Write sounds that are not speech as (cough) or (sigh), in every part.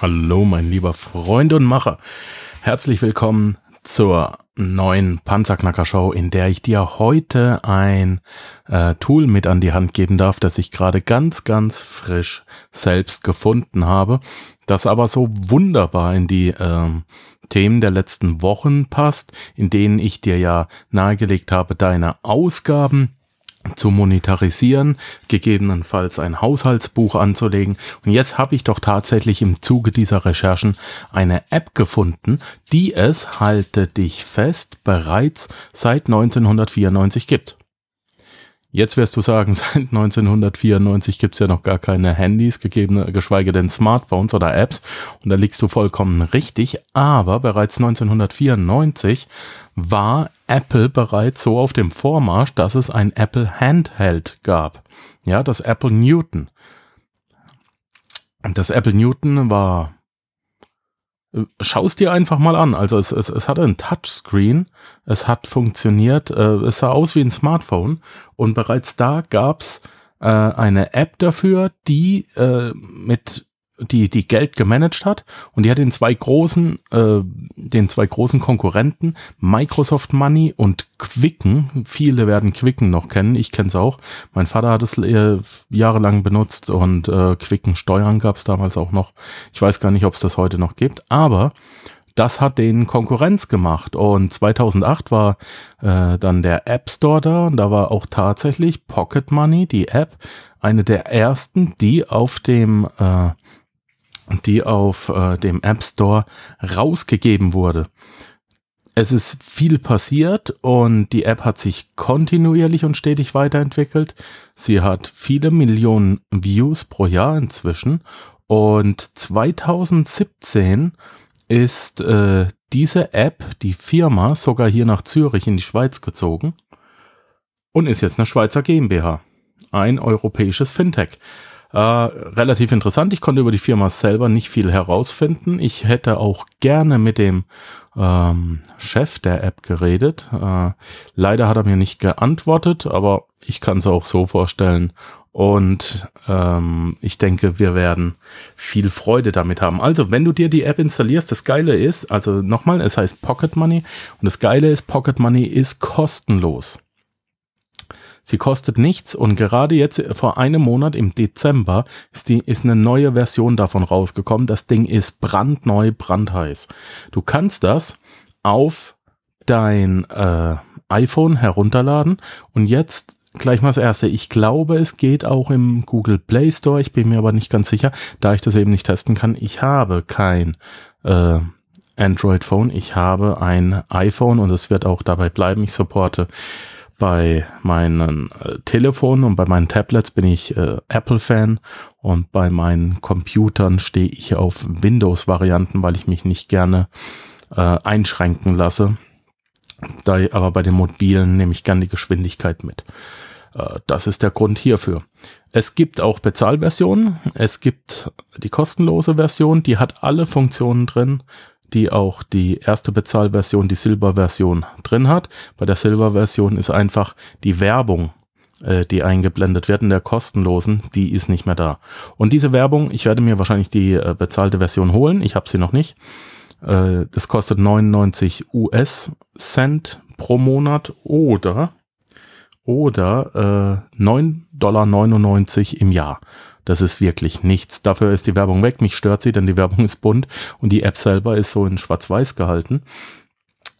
Hallo, mein lieber Freund und Macher. Herzlich willkommen zur neuen Panzerknacker-Show, in der ich dir heute ein äh, Tool mit an die Hand geben darf, das ich gerade ganz, ganz frisch selbst gefunden habe, das aber so wunderbar in die äh, Themen der letzten Wochen passt, in denen ich dir ja nahegelegt habe, deine Ausgaben zu monetarisieren, gegebenenfalls ein Haushaltsbuch anzulegen. Und jetzt habe ich doch tatsächlich im Zuge dieser Recherchen eine App gefunden, die es, halte dich fest, bereits seit 1994 gibt. Jetzt wirst du sagen, (laughs) seit 1994 gibt's ja noch gar keine Handys, gegebene, geschweige denn Smartphones oder Apps. Und da liegst du vollkommen richtig. Aber bereits 1994 war Apple bereits so auf dem Vormarsch, dass es ein Apple Handheld gab. Ja, das Apple Newton. Das Apple Newton war Schau es dir einfach mal an. Also es, es, es hatte ein Touchscreen, es hat funktioniert, äh, es sah aus wie ein Smartphone. Und bereits da gab's äh, eine App dafür, die äh, mit die, die Geld gemanagt hat und die hat den zwei großen, äh, den zwei großen Konkurrenten, Microsoft Money und Quicken. Viele werden Quicken noch kennen, ich kenne es auch. Mein Vater hat es äh, jahrelang benutzt und äh, Quicken Steuern gab es damals auch noch. Ich weiß gar nicht, ob es das heute noch gibt, aber das hat den Konkurrenz gemacht. Und 2008 war äh, dann der App Store da und da war auch tatsächlich Pocket Money, die App, eine der ersten, die auf dem äh, die auf äh, dem App Store rausgegeben wurde. Es ist viel passiert und die App hat sich kontinuierlich und stetig weiterentwickelt. Sie hat viele Millionen Views pro Jahr inzwischen und 2017 ist äh, diese App, die Firma, sogar hier nach Zürich in die Schweiz gezogen und ist jetzt eine Schweizer GmbH, ein europäisches Fintech. Äh, relativ interessant. Ich konnte über die Firma selber nicht viel herausfinden. Ich hätte auch gerne mit dem ähm, Chef der App geredet. Äh, leider hat er mir nicht geantwortet, aber ich kann es auch so vorstellen. Und ähm, ich denke, wir werden viel Freude damit haben. Also, wenn du dir die App installierst, das Geile ist, also nochmal, es heißt Pocket Money und das Geile ist, Pocket Money ist kostenlos. Sie kostet nichts und gerade jetzt vor einem Monat im Dezember ist, die, ist eine neue Version davon rausgekommen. Das Ding ist brandneu, brandheiß. Du kannst das auf dein äh, iPhone herunterladen und jetzt gleich mal das erste. Ich glaube, es geht auch im Google Play Store. Ich bin mir aber nicht ganz sicher, da ich das eben nicht testen kann. Ich habe kein äh, Android Phone. Ich habe ein iPhone und es wird auch dabei bleiben. Ich supporte bei meinen äh, Telefonen und bei meinen Tablets bin ich äh, Apple-Fan und bei meinen Computern stehe ich auf Windows-Varianten, weil ich mich nicht gerne äh, einschränken lasse. Da, aber bei den mobilen nehme ich gerne die Geschwindigkeit mit. Äh, das ist der Grund hierfür. Es gibt auch Bezahlversionen. Es gibt die kostenlose Version, die hat alle Funktionen drin, die auch die erste Bezahlversion, die Silber-Version drin hat. Bei der Silber-Version ist einfach die Werbung, äh, die eingeblendet wird in der kostenlosen, die ist nicht mehr da. Und diese Werbung, ich werde mir wahrscheinlich die äh, bezahlte Version holen, ich habe sie noch nicht. Äh, das kostet 99 US-Cent pro Monat oder oder äh, 9,99 Dollar im Jahr. Das ist wirklich nichts. Dafür ist die Werbung weg. Mich stört sie, denn die Werbung ist bunt und die App selber ist so in schwarz-weiß gehalten.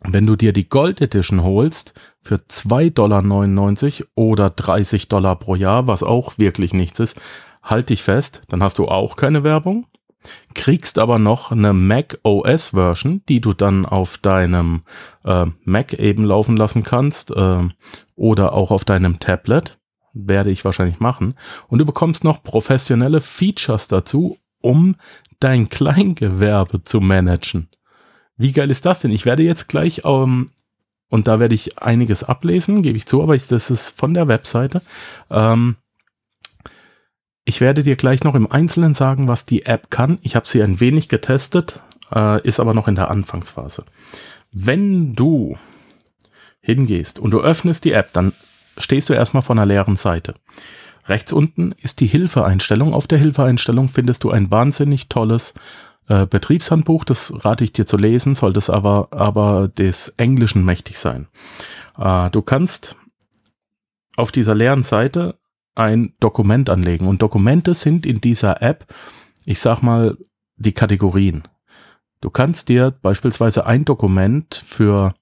Wenn du dir die Gold Edition holst für 2,99 Dollar oder 30 Dollar pro Jahr, was auch wirklich nichts ist, halt dich fest, dann hast du auch keine Werbung, kriegst aber noch eine Mac OS Version, die du dann auf deinem äh, Mac eben laufen lassen kannst äh, oder auch auf deinem Tablet werde ich wahrscheinlich machen. Und du bekommst noch professionelle Features dazu, um dein Kleingewerbe zu managen. Wie geil ist das denn? Ich werde jetzt gleich, ähm, und da werde ich einiges ablesen, gebe ich zu, aber ich, das ist von der Webseite. Ähm, ich werde dir gleich noch im Einzelnen sagen, was die App kann. Ich habe sie ein wenig getestet, äh, ist aber noch in der Anfangsphase. Wenn du hingehst und du öffnest die App, dann stehst du erstmal vor einer leeren Seite. Rechts unten ist die Hilfeeinstellung. Auf der Hilfeeinstellung findest du ein wahnsinnig tolles äh, Betriebshandbuch, das rate ich dir zu lesen, sollte es aber, aber des Englischen mächtig sein. Äh, du kannst auf dieser leeren Seite ein Dokument anlegen und Dokumente sind in dieser App, ich sag mal, die Kategorien. Du kannst dir beispielsweise ein Dokument für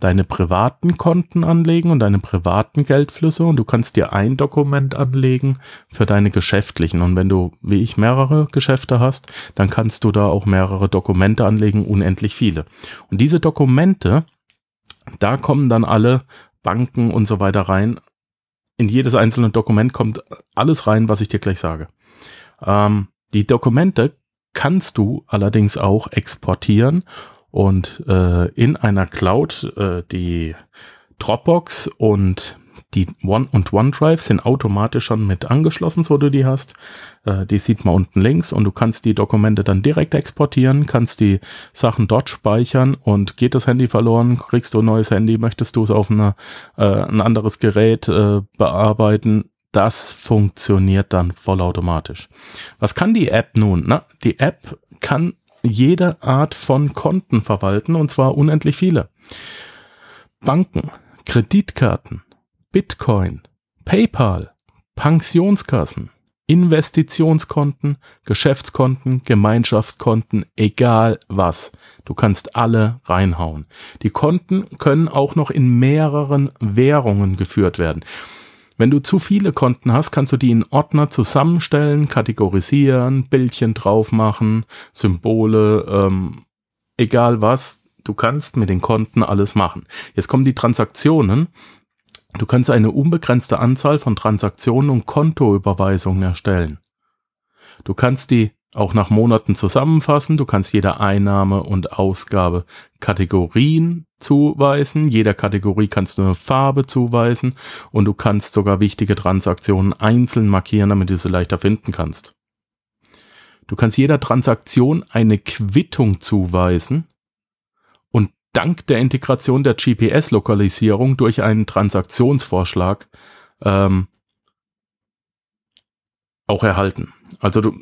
deine privaten Konten anlegen und deine privaten Geldflüsse und du kannst dir ein Dokument anlegen für deine geschäftlichen. Und wenn du, wie ich, mehrere Geschäfte hast, dann kannst du da auch mehrere Dokumente anlegen, unendlich viele. Und diese Dokumente, da kommen dann alle Banken und so weiter rein. In jedes einzelne Dokument kommt alles rein, was ich dir gleich sage. Ähm, die Dokumente kannst du allerdings auch exportieren und äh, in einer Cloud äh, die Dropbox und die One und OneDrive sind automatisch schon mit angeschlossen, so du die hast. Äh, die sieht man unten links und du kannst die Dokumente dann direkt exportieren, kannst die Sachen dort speichern und geht das Handy verloren, kriegst du ein neues Handy, möchtest du es auf eine, äh, ein anderes Gerät äh, bearbeiten, das funktioniert dann vollautomatisch. Was kann die App nun? Na, die App kann jede Art von Konten verwalten und zwar unendlich viele. Banken, Kreditkarten, Bitcoin, PayPal, Pensionskassen, Investitionskonten, Geschäftskonten, Gemeinschaftskonten, egal was. Du kannst alle reinhauen. Die Konten können auch noch in mehreren Währungen geführt werden. Wenn du zu viele Konten hast, kannst du die in Ordner zusammenstellen, kategorisieren, Bildchen drauf machen, Symbole, ähm, egal was. Du kannst mit den Konten alles machen. Jetzt kommen die Transaktionen. Du kannst eine unbegrenzte Anzahl von Transaktionen und Kontoüberweisungen erstellen. Du kannst die auch nach Monaten zusammenfassen. Du kannst jeder Einnahme und Ausgabe Kategorien zuweisen. Jeder Kategorie kannst du eine Farbe zuweisen und du kannst sogar wichtige Transaktionen einzeln markieren, damit du sie leichter finden kannst. Du kannst jeder Transaktion eine Quittung zuweisen und dank der Integration der GPS-Lokalisierung durch einen Transaktionsvorschlag ähm, auch erhalten. Also du,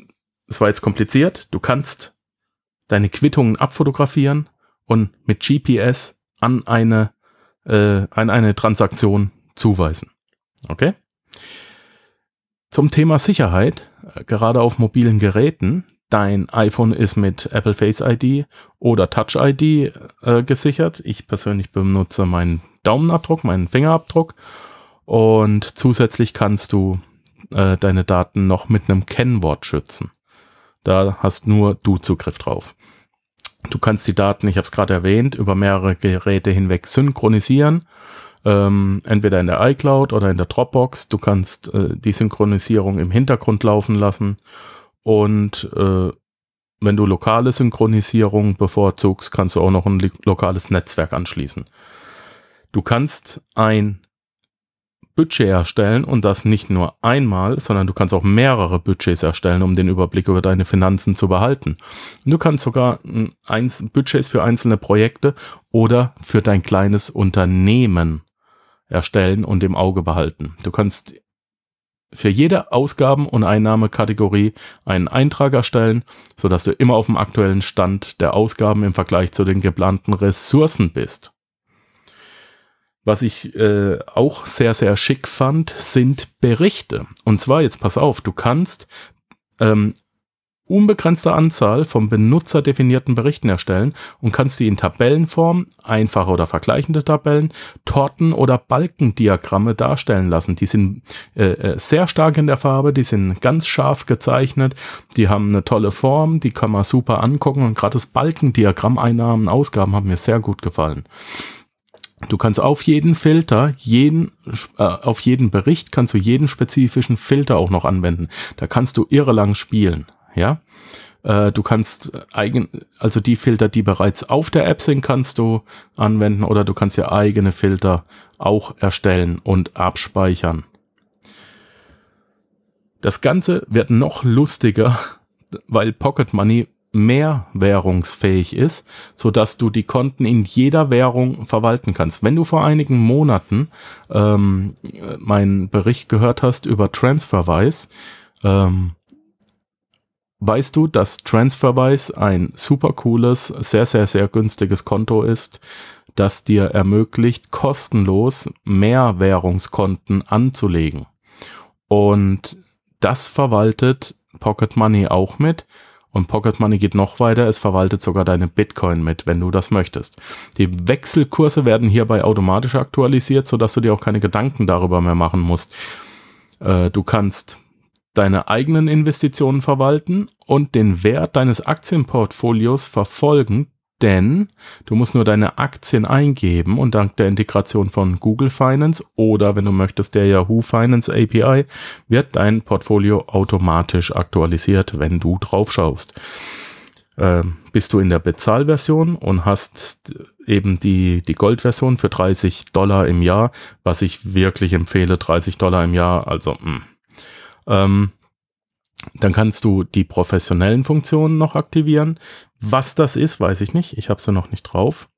es war jetzt kompliziert, du kannst deine Quittungen abfotografieren und mit GPS an eine, äh, an eine Transaktion zuweisen. Okay? Zum Thema Sicherheit, äh, gerade auf mobilen Geräten, dein iPhone ist mit Apple Face ID oder Touch ID äh, gesichert. Ich persönlich benutze meinen Daumenabdruck, meinen Fingerabdruck und zusätzlich kannst du äh, deine Daten noch mit einem Kennwort schützen. Da hast nur du Zugriff drauf. Du kannst die Daten, ich habe es gerade erwähnt, über mehrere Geräte hinweg synchronisieren. Ähm, entweder in der iCloud oder in der Dropbox. Du kannst äh, die Synchronisierung im Hintergrund laufen lassen. Und äh, wenn du lokale Synchronisierung bevorzugst, kannst du auch noch ein lokales Netzwerk anschließen. Du kannst ein Budget erstellen und das nicht nur einmal, sondern du kannst auch mehrere Budgets erstellen, um den Überblick über deine Finanzen zu behalten. Und du kannst sogar eins, Budgets für einzelne Projekte oder für dein kleines Unternehmen erstellen und im Auge behalten. Du kannst für jede Ausgaben- und Einnahmekategorie einen Eintrag erstellen, sodass du immer auf dem aktuellen Stand der Ausgaben im Vergleich zu den geplanten Ressourcen bist. Was ich äh, auch sehr, sehr schick fand, sind Berichte. Und zwar, jetzt pass auf, du kannst ähm, unbegrenzte Anzahl von benutzerdefinierten Berichten erstellen und kannst die in Tabellenform, einfache oder vergleichende Tabellen, Torten oder Balkendiagramme darstellen lassen. Die sind äh, äh, sehr stark in der Farbe, die sind ganz scharf gezeichnet, die haben eine tolle Form, die kann man super angucken und gerade das Balkendiagramm Einnahmen, Ausgaben haben mir sehr gut gefallen. Du kannst auf jeden Filter, jeden, äh, auf jeden Bericht kannst du jeden spezifischen Filter auch noch anwenden. Da kannst du irre lang spielen, ja. Äh, du kannst eigen, also die Filter, die bereits auf der App sind, kannst du anwenden oder du kannst ja eigene Filter auch erstellen und abspeichern. Das Ganze wird noch lustiger, (laughs) weil Pocket Money mehr währungsfähig ist, so dass du die Konten in jeder Währung verwalten kannst. Wenn du vor einigen Monaten ähm, meinen Bericht gehört hast über TransferWise, ähm, weißt du, dass TransferWise ein super cooles, sehr, sehr, sehr günstiges Konto ist, das dir ermöglicht, kostenlos Mehrwährungskonten anzulegen. Und das verwaltet Pocket Money auch mit. Und Pocket Money geht noch weiter, es verwaltet sogar deine Bitcoin mit, wenn du das möchtest. Die Wechselkurse werden hierbei automatisch aktualisiert, sodass du dir auch keine Gedanken darüber mehr machen musst. Äh, du kannst deine eigenen Investitionen verwalten und den Wert deines Aktienportfolios verfolgen, denn du musst nur deine Aktien eingeben und dank der Integration von Google Finance oder wenn du möchtest der Yahoo Finance API wird dein Portfolio automatisch aktualisiert, wenn du drauf schaust. Äh, bist du in der Bezahlversion und hast eben die, die Goldversion für 30 Dollar im Jahr, was ich wirklich empfehle, 30 Dollar im Jahr, also mh. Hm. Ähm, dann kannst du die professionellen Funktionen noch aktivieren. Was das ist, weiß ich nicht. Ich habe sie noch nicht drauf.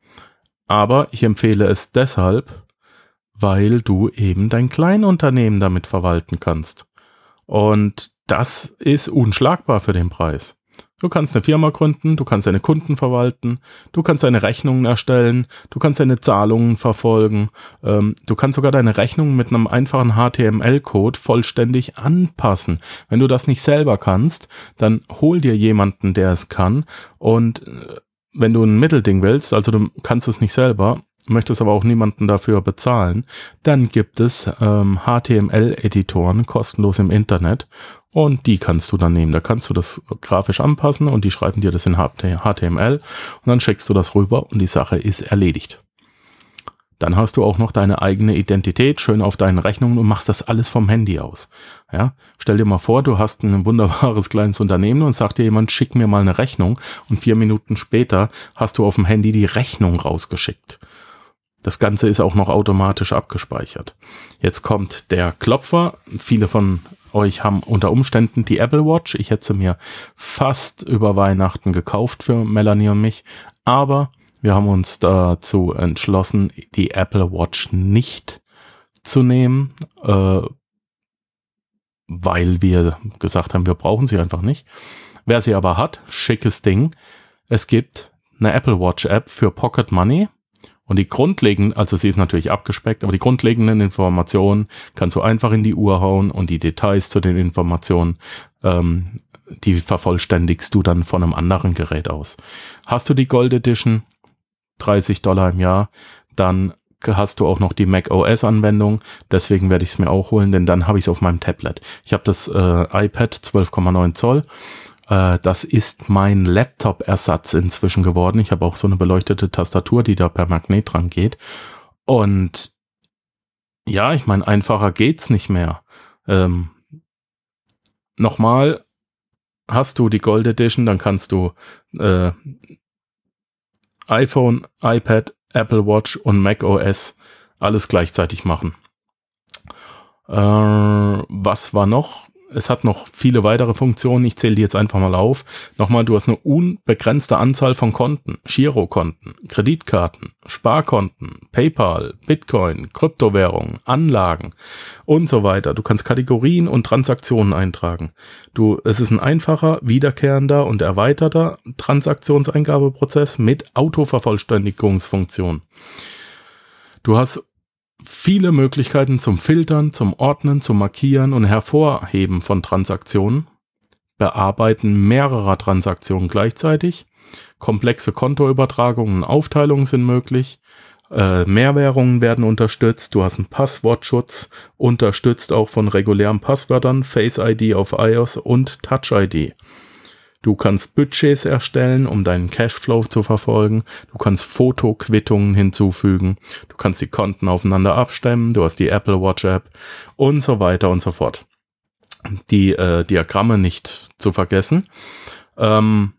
Aber ich empfehle es deshalb, weil du eben dein Kleinunternehmen damit verwalten kannst. Und das ist unschlagbar für den Preis. Du kannst eine Firma gründen, du kannst deine Kunden verwalten, du kannst deine Rechnungen erstellen, du kannst deine Zahlungen verfolgen, ähm, du kannst sogar deine Rechnungen mit einem einfachen HTML-Code vollständig anpassen. Wenn du das nicht selber kannst, dann hol dir jemanden, der es kann und äh, wenn du ein Mittelding willst, also du kannst es nicht selber, möchtest aber auch niemanden dafür bezahlen, dann gibt es ähm, HTML-Editoren kostenlos im Internet und die kannst du dann nehmen. Da kannst du das grafisch anpassen und die schreiben dir das in HTML und dann schickst du das rüber und die Sache ist erledigt. Dann hast du auch noch deine eigene Identität schön auf deinen Rechnungen und machst das alles vom Handy aus. Ja, stell dir mal vor, du hast ein wunderbares kleines Unternehmen und sagt dir jemand, schick mir mal eine Rechnung und vier Minuten später hast du auf dem Handy die Rechnung rausgeschickt. Das Ganze ist auch noch automatisch abgespeichert. Jetzt kommt der Klopfer. Viele von euch haben unter Umständen die Apple Watch. Ich hätte sie mir fast über Weihnachten gekauft für Melanie und mich. Aber wir haben uns dazu entschlossen, die Apple Watch nicht zu nehmen, äh, weil wir gesagt haben, wir brauchen sie einfach nicht. Wer sie aber hat, schickes Ding. Es gibt eine Apple Watch App für Pocket Money. Und die grundlegenden, also sie ist natürlich abgespeckt, aber die grundlegenden Informationen kannst du einfach in die Uhr hauen und die Details zu den Informationen, ähm, die vervollständigst du dann von einem anderen Gerät aus. Hast du die Gold Edition, 30 Dollar im Jahr, dann hast du auch noch die Mac OS Anwendung. Deswegen werde ich es mir auch holen, denn dann habe ich es auf meinem Tablet. Ich habe das äh, iPad 12,9 Zoll das ist mein Laptop-Ersatz inzwischen geworden. Ich habe auch so eine beleuchtete Tastatur, die da per Magnet dran geht. Und ja, ich meine, einfacher geht's nicht mehr. Ähm, Nochmal, hast du die Gold Edition, dann kannst du äh, iPhone, iPad, Apple Watch und Mac OS alles gleichzeitig machen. Äh, was war noch? Es hat noch viele weitere Funktionen. Ich zähle die jetzt einfach mal auf. Nochmal, du hast eine unbegrenzte Anzahl von Konten, Girokonten, Kreditkarten, Sparkonten, PayPal, Bitcoin, Kryptowährungen, Anlagen und so weiter. Du kannst Kategorien und Transaktionen eintragen. Du, es ist ein einfacher, wiederkehrender und erweiterter Transaktionseingabeprozess mit Autovervollständigungsfunktion. Du hast viele Möglichkeiten zum Filtern, zum Ordnen, zum Markieren und Hervorheben von Transaktionen, Bearbeiten mehrerer Transaktionen gleichzeitig, komplexe Kontoübertragungen und Aufteilungen sind möglich, äh, Mehrwährungen werden unterstützt, du hast einen Passwortschutz, unterstützt auch von regulären Passwörtern, Face ID auf iOS und Touch ID. Du kannst Budgets erstellen, um deinen Cashflow zu verfolgen. Du kannst Fotoquittungen hinzufügen. Du kannst die Konten aufeinander abstemmen. Du hast die Apple Watch App und so weiter und so fort. Die äh, Diagramme nicht zu vergessen. Ähm,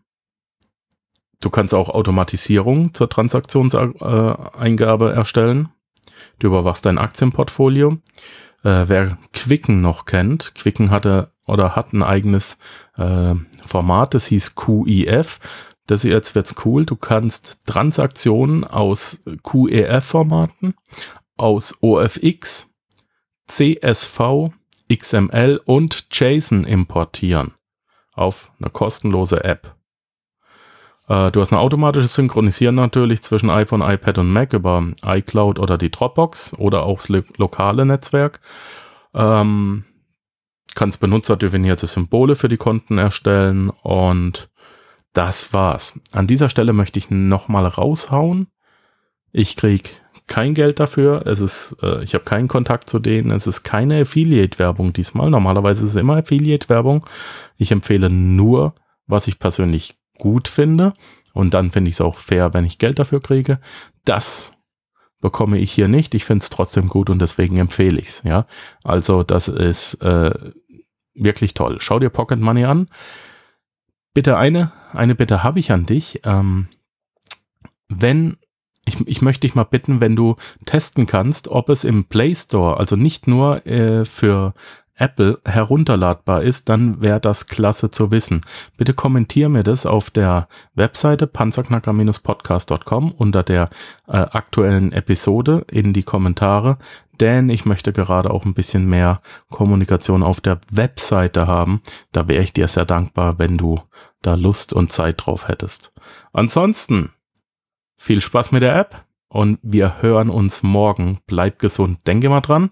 du kannst auch Automatisierung zur Transaktionseingabe erstellen. Du überwachst dein Aktienportfolio. Äh, wer Quicken noch kennt, Quicken hatte oder hat ein eigenes äh, Format, das hieß QIF. Das jetzt wird's cool. Du kannst Transaktionen aus QEF-Formaten, aus OFX, CSV, XML und JSON importieren. auf eine kostenlose App. Äh, du hast eine automatische Synchronisieren natürlich zwischen iPhone, iPad und Mac über iCloud oder die Dropbox oder auch das lokale Netzwerk. Ähm, kannst benutzerdefinierte Symbole für die Konten erstellen und das war's. An dieser Stelle möchte ich nochmal raushauen. Ich krieg kein Geld dafür. Es ist, äh, ich habe keinen Kontakt zu denen. Es ist keine Affiliate-Werbung diesmal. Normalerweise ist es immer Affiliate-Werbung. Ich empfehle nur, was ich persönlich gut finde. Und dann finde ich es auch fair, wenn ich Geld dafür kriege. Das bekomme ich hier nicht. Ich finde es trotzdem gut und deswegen empfehle ich es. Ja, also das ist äh, wirklich toll. Schau dir Pocket Money an. Bitte eine, eine Bitte habe ich an dich. Ähm, wenn ich, ich möchte dich mal bitten, wenn du testen kannst, ob es im Play Store, also nicht nur äh, für Apple herunterladbar ist, dann wäre das klasse zu wissen. Bitte kommentier mir das auf der Webseite panzerknacker-podcast.com unter der äh, aktuellen Episode in die Kommentare, denn ich möchte gerade auch ein bisschen mehr Kommunikation auf der Webseite haben. Da wäre ich dir sehr dankbar, wenn du da Lust und Zeit drauf hättest. Ansonsten viel Spaß mit der App und wir hören uns morgen. Bleib gesund, denke mal dran,